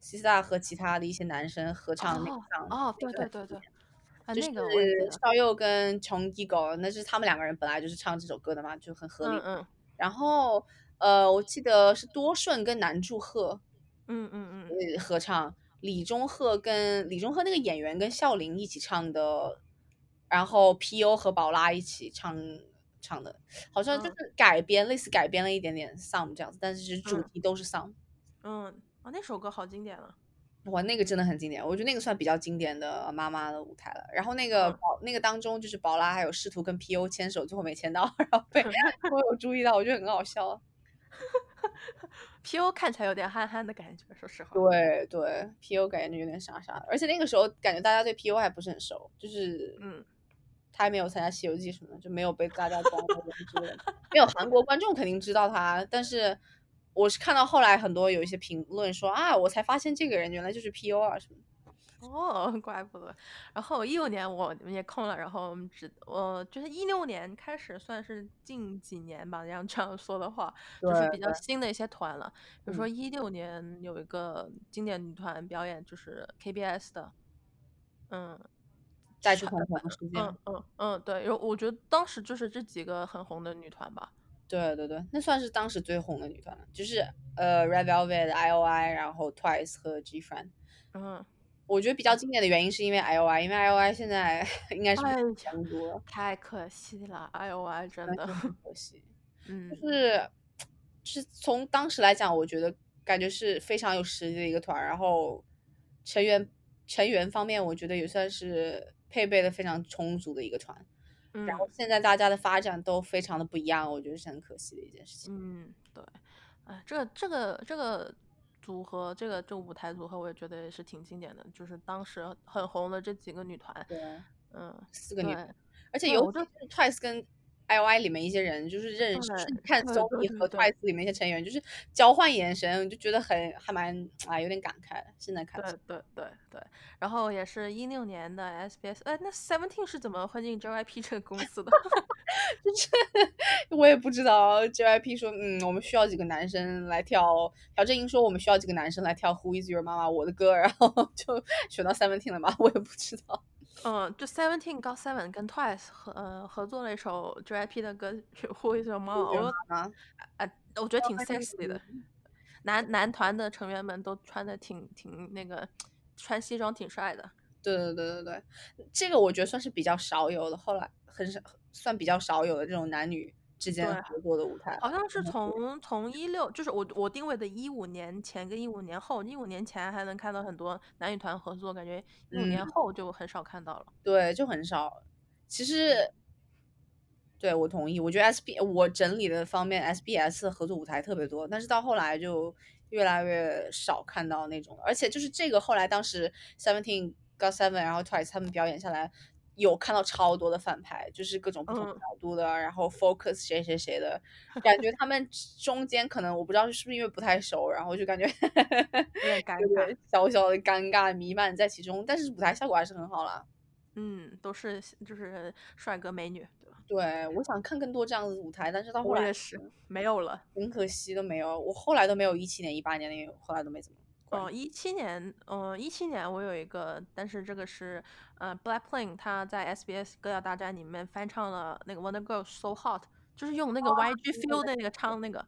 C Star 和其他的一些男生合唱那个。哦，对对对对，啊，那个邵佑跟琼基狗，那是他们两个人本来就是唱这首歌的嘛，就很合理。嗯嗯。然后。呃，我记得是多顺跟南柱赫，嗯嗯嗯，合唱李钟赫跟李钟赫那个演员跟笑琳一起唱的，然后 P.O 和宝拉一起唱唱的，好像就是改编，类似改编了一点点 Some 这样子，但是主题都是 Some。嗯，啊，那首歌好经典了，哇，那个真的很经典，我觉得那个算比较经典的妈妈的舞台了。然后那个宝那个当中就是宝拉还有试图跟 P.O 牵手，最后没牵到，然后被 我有注意到，我觉得很好笑。P.O 看起来有点憨憨的感觉，说实话。对对，P.O 感觉有点傻傻的，而且那个时候感觉大家对 P.O 还不是很熟，就是嗯，他还没有参加《西游记》什么的，就没有被大家关注。没有韩国观众肯定知道他，但是我是看到后来很多有一些评论说啊，我才发现这个人原来就是 P.O 啊什么。哦，怪不得。然后一六年我们也空了，然后我们只我就是一六年开始算是近几年吧，这样这样说的话，就是比较新的一些团了。比如说一六年有一个经典女团表演，就是 KBS 的，嗯，再去团团的时间。嗯嗯嗯，对，有我觉得当时就是这几个很红的女团吧。对对对，那算是当时最红的女团了，就是呃 Red Velvet、I.O.I，然后 Twice 和 G-Friend。嗯。我觉得比较经典的原因是因为 I O I，因为 I O I 现在 应该是强多了，太可惜了，I O I 真的可惜。嗯，就是是从当时来讲，我觉得感觉是非常有实力的一个团，然后成员成员方面，我觉得也算是配备的非常充足的一个团。嗯，然后现在大家的发展都非常的不一样，我觉得是很可惜的一件事情。嗯，对，哎，这个这个这个。组合这个这个舞台组合，我也觉得也是挺经典的，就是当时很红的这几个女团，对，嗯，四个女，而且有 Twice 跟 I O I 里面一些人，就是认识，看 Sony 和 Twice 里面一些成员，就是交换眼神，就觉得很还蛮啊，有点感慨。现在看，对对对对，然后也是一六年的 SBS，哎，那 Seventeen 是怎么混进 JYP 这个公司的？就是 我也不知道，JYP 说，嗯，我们需要几个男生来跳。朴正英说，我们需要几个男生来跳 Who Is Your 妈妈我的歌，然后就选到 Seventeen 了吧？我也不知道。嗯，就 Seventeen 高 Seven 跟 Twice 合呃合作了一首 JYP 的歌曲 Who Is Your Mom，。我啊，我觉得挺 sexy 的。男男团的成员们都穿的挺挺那个，穿西装挺帅的。对对对对对，这个我觉得算是比较少有的，后来很少。算比较少有的这种男女之间合作的舞台，好像是从从一六，就是我我定位的一五年前跟一五年后，一五年前还能看到很多男女团合作，感觉一五年后就很少看到了。对，就很少。其实，对我同意，我觉得 S B 我整理的方面，S B S 合作舞台特别多，但是到后来就越来越少看到那种，而且就是这个后来当时 Seventeen got Seven，然后 Twice 他们表演下来。有看到超多的反派，就是各种不同角度的，然后 focus 谁谁谁的感觉，他们中间可能我不知道是不是因为不太熟，然后就感觉有点 尴尬，小小的尴尬弥漫在其中，但是舞台效果还是很好啦。嗯，都是就是帅哥美女，对吧？对，我想看更多这样子的舞台，但是到后来也是没有了，很可惜都没有，我后来都没有一七年、一八年的，后来都没怎么。哦，一七年，嗯，一七年我有一个，但是这个是，呃，Blackpink 他在 SBS 歌谣大战里面翻唱了那个 Wonder Girls So Hot，就是用那个 YG Feel 的那个唱那个，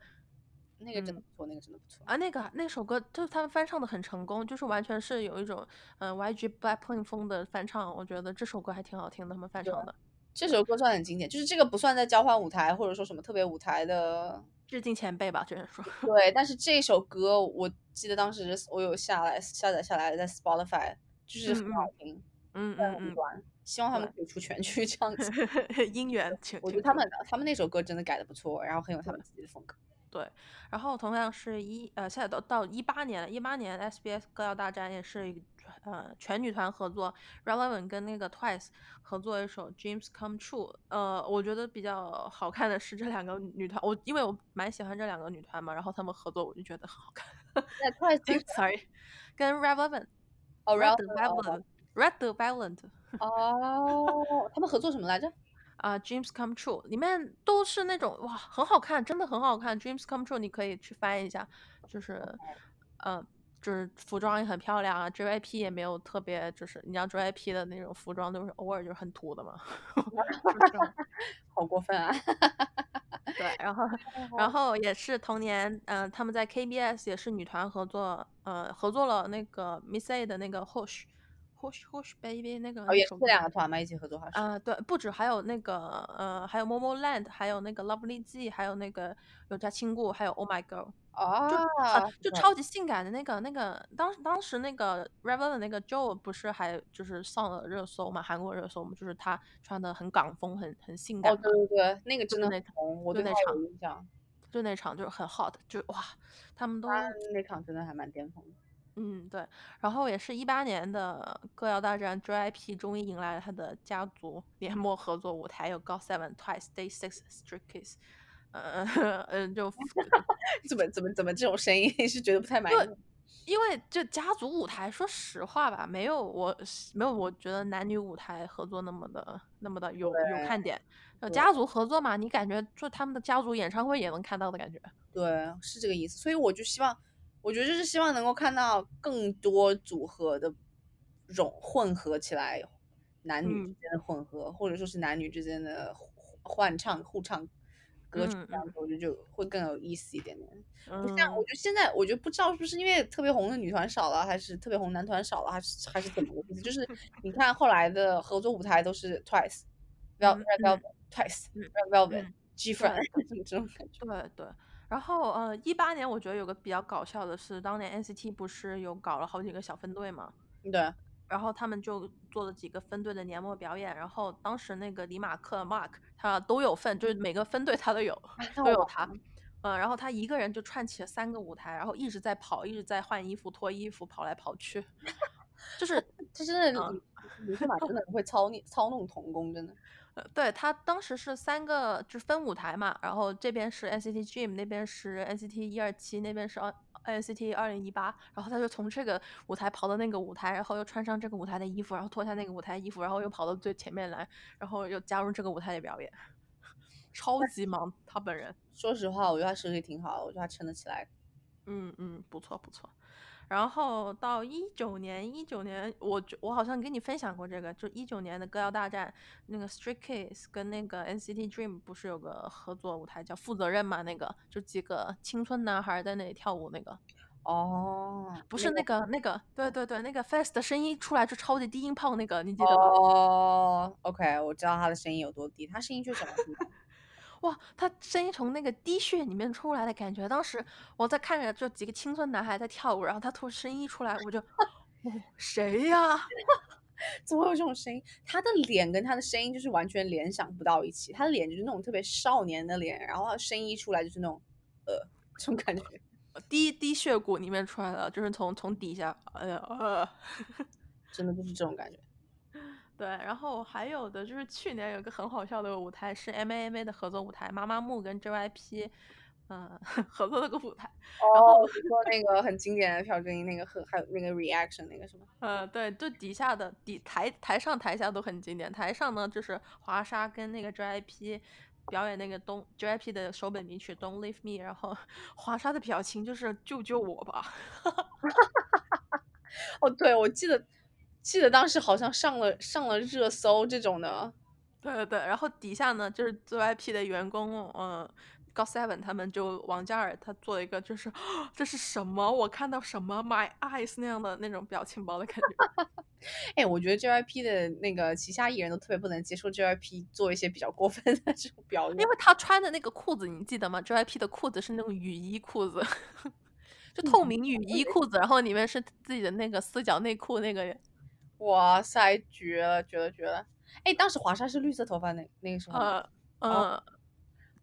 那个真的不错，那个真的不错。啊，那个那首歌就是他们翻唱的很成功，就是完全是有一种，嗯，YG Blackpink 风的翻唱，我觉得这首歌还挺好听的，他们翻唱的。这首歌算很经典，就是这个不算在交换舞台或者说什么特别舞台的。致敬前辈吧，就是说。对，但是这首歌我记得当时我有下来下载下来在 Spotify，就是很好听，嗯嗯嗯。希望他们可以出全曲这样子。姻缘，我觉得他们他们那首歌真的改的不错，然后很有他们自己的风格。对，然后同样是一呃，现在到到一八年了，一八年 SBS 歌谣大战也是呃全女团合作，Relevant 跟那个 Twice 合作一首 Dreams Come True。呃，我觉得比较好看的是这两个女团，我因为我蛮喜欢这两个女团嘛，然后他们合作我就觉得很好看。那 Twice，sorry，跟 Relevant，哦，Relevant，Red the Violent。哦，他们合作什么来着？啊，Dreams Come True 里面都是那种哇，很好看，真的很好看。Dreams Come True 你可以去翻一下，就是，嗯，就是服装也很漂亮啊。JYP 也没有特别，就是你知道 JYP 的那种服装都是偶尔就是很土的嘛 好过分啊！对，然后，然后也是同年，嗯，他们在 KBS 也是女团合作，呃，合作了那个 Miss A 的那个 Hush。Hush Hush Baby 那个哦，也是这两个团嘛，一起合作好像。啊，对，不止，还有那个呃，还有 Momo Land，还有那个 Lovely G，还有那个有家亲故，还有 Oh My Girl，哦，就就超级性感的那个那个，当当时那个 Revel 的那个 Joe 不是还就是上了热搜嘛，韩国热搜嘛，就是他穿的很港风，很很性感。哦，对对对，那个真的我对那场印象，就那场就是很 hot，就哇，他们都那场真的还蛮巅峰的。嗯，对，然后也是一八年的歌谣大战，JYP 终于迎来了他的家族 联盟合作舞台，有 GOT7、TWICE、Day Six、Stray Kids，嗯嗯，就 怎么怎么怎么这种声音是觉得不太满意？因为就家族舞台，说实话吧，没有我没有我觉得男女舞台合作那么的那么的有有看点。家族合作嘛，你感觉就他们的家族演唱会也能看到的感觉。对，是这个意思。所以我就希望。我觉得就是希望能够看到更多组合的融混合起来，男女之间的混合，或者说是男女之间的换唱互唱歌曲，这样子我觉得就会更有意思一点点。不像我觉得现在，我觉得不知道是不是因为特别红的女团少了，还是特别红男团少了，还是还是怎么个意思？就是 你看后来的合作舞台都是 Twice、Red Velvet、Twice、Red Velvet、G-Friend 这种感觉。对对。然后，呃，一八年我觉得有个比较搞笑的是，当年 NCT 不是有搞了好几个小分队嘛？对。然后他们就做了几个分队的年末表演，然后当时那个李马克 Mark 他都有份，就是每个分队他都有，都有他。嗯，然后他一个人就串起了三个舞台，然后一直在跑，一直在换衣服、脱衣服，跑来跑去。就是他真的，李马真的会操你操弄童工，真的。对他当时是三个，就是分舞台嘛，然后这边是 NCT Dream，那边是 NCT 一二七，那边是 NCT 二零一八，然后他就从这个舞台跑到那个舞台，然后又穿上这个舞台的衣服，然后脱下那个舞台衣服，然后又跑到最前面来，然后又加入这个舞台的表演，超级忙。他本人，说实话，我觉得他实力挺好的，我觉得他撑得起来。嗯嗯，不错不错。然后到一九年，一九年我我好像跟你分享过这个，就一九年的歌谣大战，那个 Stray Kids 跟那个 NCT Dream 不是有个合作舞台叫负责任嘛？那个就几个青春男孩在那里跳舞那个。哦，不是那个那个，对对对，那个 Fase 的声音出来就超级低音炮那个，你记得吗？哦，OK，我知道他的声音有多低，他声音确实很低。哇，他声音从那个滴血里面出来的感觉，当时我在看着这几个青春男孩在跳舞，然后他突然声音一出来，我就，哦，谁呀？怎么会有这种声音？他的脸跟他的声音就是完全联想不到一起，他的脸就是那种特别少年的脸，然后声音一出来就是那种，呃，这种感觉，滴滴血骨里面出来的，就是从从底下，哎呀，呃，真的就是这种感觉。对，然后还有的就是去年有个很好笑的舞台是 M A M A 的合作舞台，妈妈木跟 J Y P，嗯，合作那个舞台。哦，你说那个很经典的朴正英那个和还有那个 reaction 那个什么？嗯，对，就底下的底台台上台下都很经典。台上呢就是华莎跟那个 J Y P 表演那个东 J Y P 的首本名曲 Don't Leave Me，然后华莎的表情就是救救我吧。哦，对，我记得。记得当时好像上了上了热搜这种的，对对对，然后底下呢就是 JYP 的员工，嗯，GOT7 他们就王嘉尔他做了一个就是 这是什么？我看到什么 My eyes 那样的那种表情包的感觉。哎，我觉得 JYP 的那个旗下艺人都特别不能接受 JYP 做一些比较过分的 这种表演，因为他穿的那个裤子你记得吗？JYP 的裤子是那种雨衣裤子，就透明雨衣裤子，然后里面是自己的那个四角内裤那个。哇塞，绝了，绝了，绝了！哎，当时华莎是绿色头发那那个时候，嗯嗯，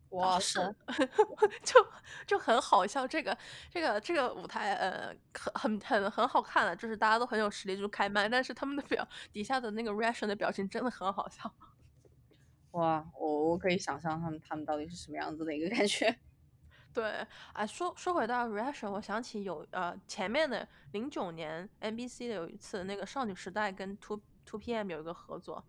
哇是塞，就就很好笑。这个这个这个舞台，呃，很很很很好看的，就是大家都很有实力，就开麦，但是他们的表底下的那个 reaction 的表情真的很好笑。哇，我我可以想象他们他们到底是什么样子的一个感觉。对，哎，说说回到 reaction，我想起有呃前面的零九年 NBC 的有一次那个少女时代跟 Two Two PM 有一个合作，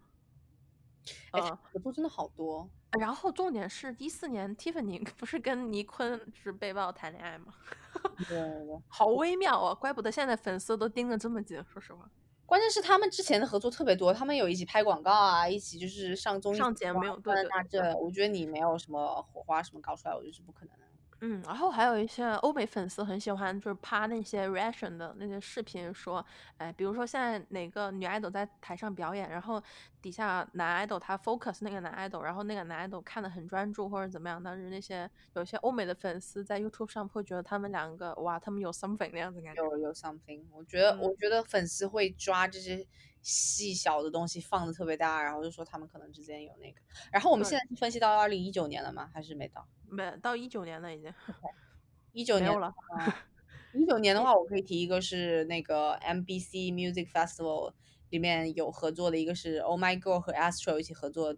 哎，呃，合作真的好多。然后重点是一四年 Tiffany 不是跟尼坤是被曝谈恋爱吗？对对对，好微妙啊，怪不得现在粉丝都盯得这么紧。说实话，关键是他们之前的合作特别多，他们有一起拍广告啊，一起就是上综艺上节目，对对那对。这我觉得你没有什么火花什么搞出来，我觉得是不可能的。嗯，然后还有一些欧美粉丝很喜欢，就是趴那些 reaction 的那些视频，说，哎，比如说现在哪个女 idol 在台上表演，然后底下男 idol 他 focus 那个男 idol，然后那个男 idol 看的很专注或者怎么样，但是那些有些欧美的粉丝在 YouTube 上会觉得他们两个哇，他们有 something 那样子感觉。有有 something，我觉得、嗯。我觉得粉丝会抓这些细小的东西放的特别大，然后就说他们可能之间有那个。然后我们现在是分析到二零一九年了吗？还是没到？没到一九年了已经一九年了。一九年的话，我可以提一个是那个 MBC Music Festival 里面有合作的一个是 Oh My Girl 和 Astro 一起合作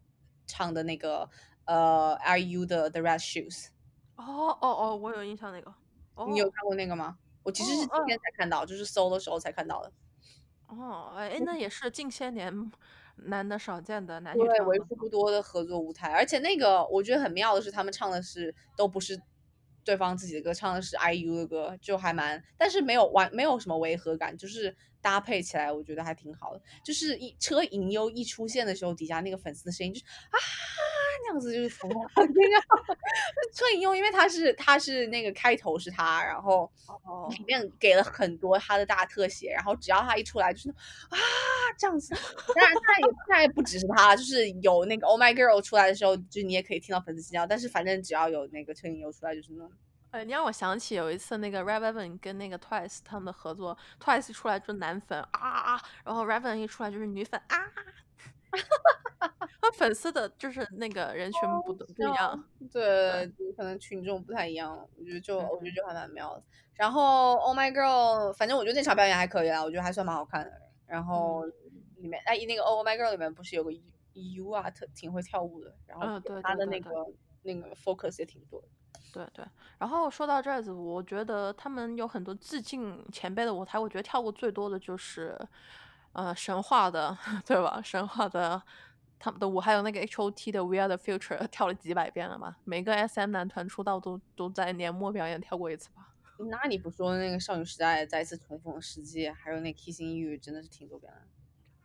唱的那个呃 IU 的 The Red Shoes，、哦哦哦，我有印象那个。哦你有看过那个吗？我其实是今哦天才看到，就是搜的时候才看到的。哦，哎，那也是近些年难得少见的男女对，为数不多的合作舞台，而且那个我觉得很妙的是，他们唱的是都不是对方自己的歌，唱的是 IU 的歌，就还蛮，但是没有完没有什么违和感，就是搭配起来我觉得还挺好的。就是一车银优一出现的时候，底下那个粉丝的声音就是啊那样子，就是从那个车银优，因为他是他是那个开头是他，然后哦里面给了很多他的大特写，然后只要他一出来就是啊这样子。当然，他也他也不只是他，就是有那个 Oh My Girl 出来的时候，就你也可以听到粉丝尖叫。但是反正只要有那个车银优出来，就是那种呃，你让我想起有一次那个 r e v e n 跟那个 Twice 他们的合作，Twice 出来就是男粉啊啊啊，然后 r e v e n 一出来就是女粉啊，他 粉丝的就是那个人群不不一样。对，就可能群众不太一样。我觉得就嗯我觉得就还蛮妙的。然后 Oh My Girl，反正我觉得那场表演还可以啦，我觉得还算蛮好看的。然后里面哎，那个 Oh My Girl 里面不是有个 U 啊，特挺会跳舞的，然后他的那个那个 focus 也挺多的。对对，然后说到这儿子，我觉得他们有很多致敬前辈的舞台，我觉得跳过最多的就是，呃，神话的，对吧？神话的他们的舞，还有那个 H O T 的 We Are the Future，跳了几百遍了吧？每个 S M 男团出道都都在年末表演跳过一次吧？那你不说那个少女时代再次重逢的世界，还有那 Kissing You，真的是挺多遍了。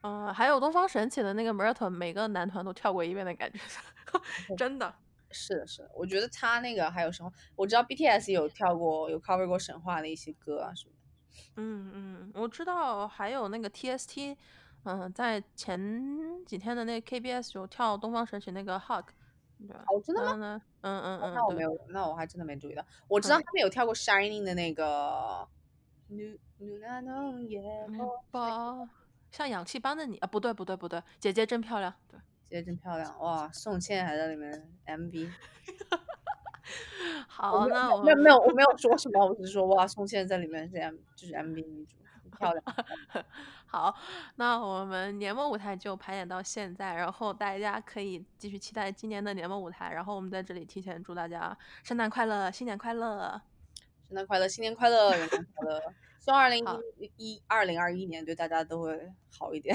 嗯、还有东方神起的那个 Marathon，每个男团都跳过一遍的感觉，真的。是的，是的，我觉得他那个还有什么，我知道 BTS 有跳过，有 cover 过神话的一些歌啊什么的。嗯嗯，我知道还有那个 TST，嗯、在前几天的那个 KBS 有跳东方神起那个 Hug，对吧？哦真的？嗯嗯嗯，对那我没有，那我还真的没注意到。我知道嗯他们有跳过 Shining 的那个像氧气般的你啊，不对不对不对，姐姐真漂亮，对。姐姐真漂亮哇！宋茜还在里面 MV。我好，那我没有没有，我没有说什么，我只是说哇，宋茜在里面是 M 就是 MV 女主，很漂亮。好，那我们年末舞台就排演到现在，然后大家可以继续期待今年的年末舞台，然后我们在这里提前祝大家圣诞快乐，新年快乐。圣诞快乐，新年快乐，元旦快乐！希望二零一二零二一年对大家都会好一点，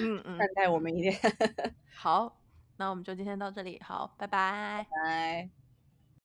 嗯 嗯，善待我们一点。好，那我们就今天到这里，好，拜拜。拜。